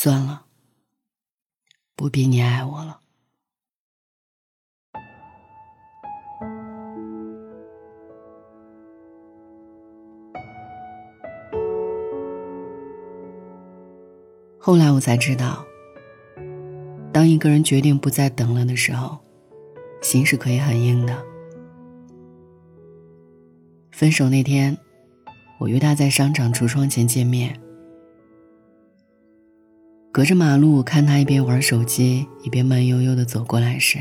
算了，不逼你爱我了。后来我才知道，当一个人决定不再等了的时候，心是可以很硬的。分手那天，我约他在商场橱窗前见面。隔着马路看他一边玩手机一边慢悠悠的走过来时，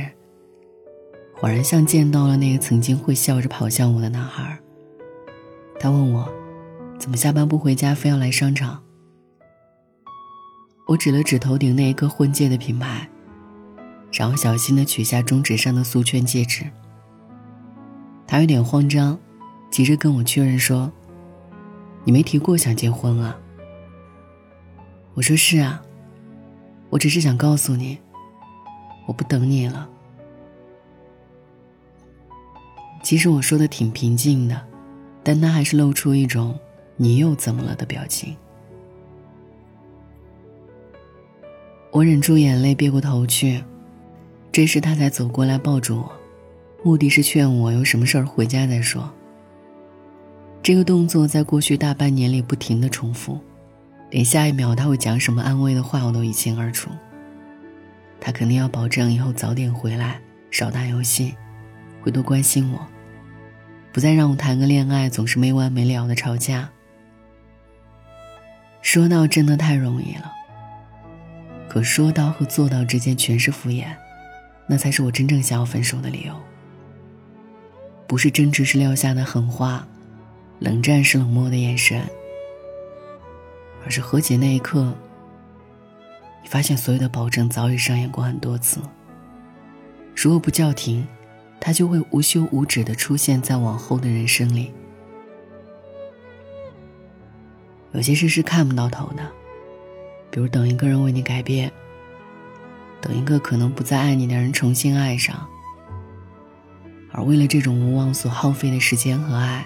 恍然像见到了那个曾经会笑着跑向我的男孩。他问我，怎么下班不回家，非要来商场？我指了指头顶那一个婚戒的品牌，然后小心的取下中指上的素圈戒指。他有点慌张，急着跟我确认说：“你没提过想结婚啊？”我说：“是啊，我只是想告诉你，我不等你了。”其实我说的挺平静的，但他还是露出一种“你又怎么了”的表情。我忍住眼泪，别过头去。这时他才走过来抱住我，目的是劝我有什么事儿回家再说。这个动作在过去大半年里不停的重复，连下一秒他会讲什么安慰的话我都一清二楚。他肯定要保证以后早点回来，少打游戏，会多关心我，不再让我谈个恋爱总是没完没了的吵架。说到真的太容易了。可说到和做到之间全是敷衍，那才是我真正想要分手的理由。不是争执是撂下的狠话，冷战是冷漠的眼神，而是和解那一刻，你发现所有的保证早已上演过很多次。如果不叫停，它就会无休无止的出现在往后的人生里。有些事是看不到头的。比如等一个人为你改变，等一个可能不再爱你的人重新爱上，而为了这种无望所耗费的时间和爱，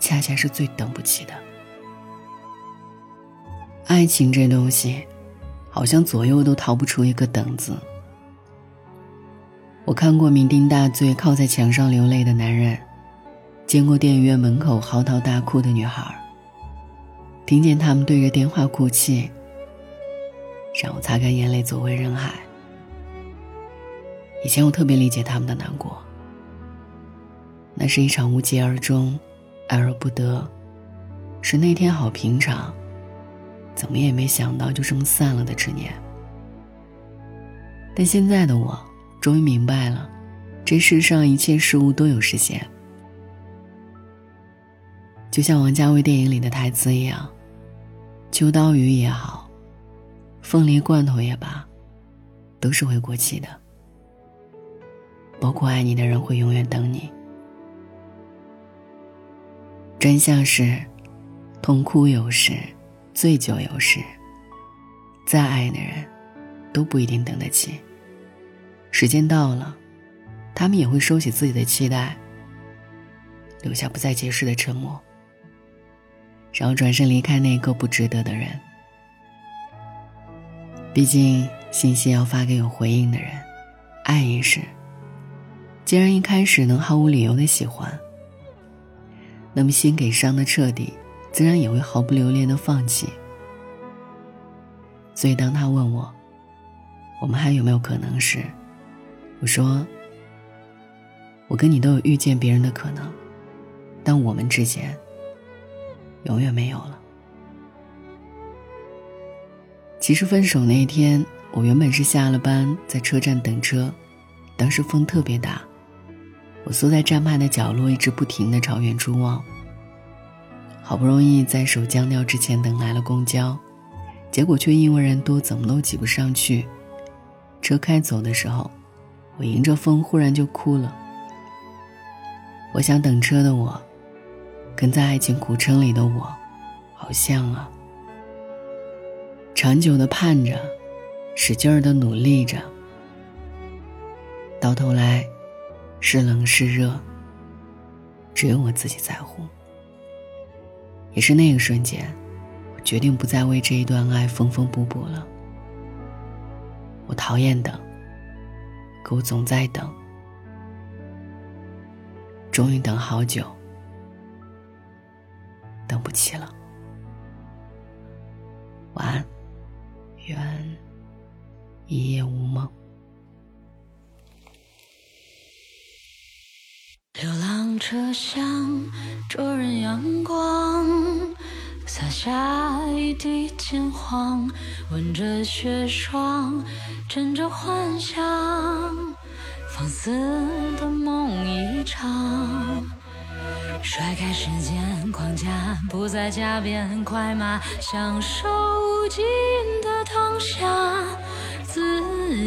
恰恰是最等不起的。爱情这东西，好像左右都逃不出一个“等”字。我看过酩酊大醉靠在墙上流泪的男人，见过电影院门口嚎啕大哭的女孩。听见他们对着电话哭泣，让我擦干眼泪，走回人海。以前我特别理解他们的难过，那是一场无疾而终、爱而不得，是那天好平常，怎么也没想到就这么散了的执念。但现在的我终于明白了，这世上一切事物都有时限，就像王家卫电影里的台词一样。秋刀鱼也好，凤梨罐头也罢，都是会过期的。包括爱你的人会永远等你。真相是，痛哭有时，醉酒有时。再爱的人，都不一定等得起。时间到了，他们也会收起自己的期待，留下不再解释的沉默。然后转身离开那个不值得的人。毕竟信息要发给有回应的人，爱也是。既然一开始能毫无理由的喜欢，那么心给伤的彻底，自然也会毫不留恋的放弃。所以当他问我，我们还有没有可能时，我说，我跟你都有遇见别人的可能，但我们之间。永远没有了。其实分手那一天，我原本是下了班在车站等车，当时风特别大，我缩在站牌的角落，一直不停的朝远处望。好不容易在手僵掉之前等来了公交，结果却因为人多，怎么都挤不上去。车开走的时候，我迎着风忽然就哭了。我想等车的我。跟在爱情古城里的我，好像啊。长久的盼着，使劲儿的努力着，到头来，是冷是热，只有我自己在乎。也是那个瞬间，我决定不再为这一段爱缝缝补补了。我讨厌等，可我总在等，终于等好久，等不起了。晚安，愿一夜无梦。车厢，灼人阳光，洒下一地金黄，吻着雪霜，枕着幻想，放肆的梦一场。甩开时间框架，不再加鞭快马，享受无尽的当下，自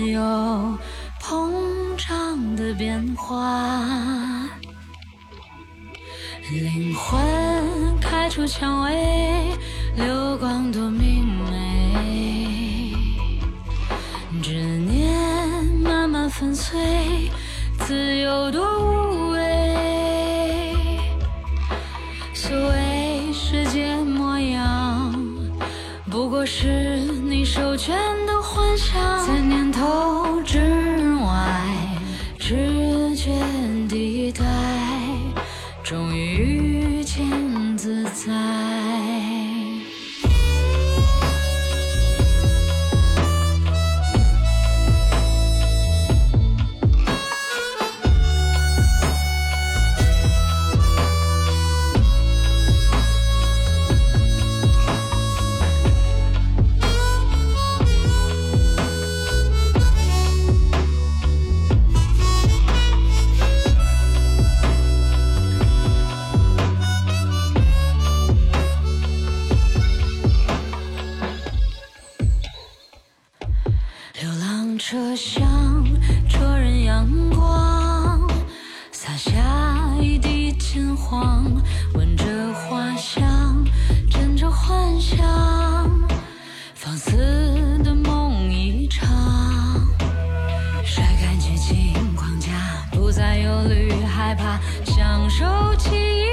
由。膨胀的变化，灵魂开出蔷薇，流光多明媚，执念慢慢粉碎，自由多无畏。收起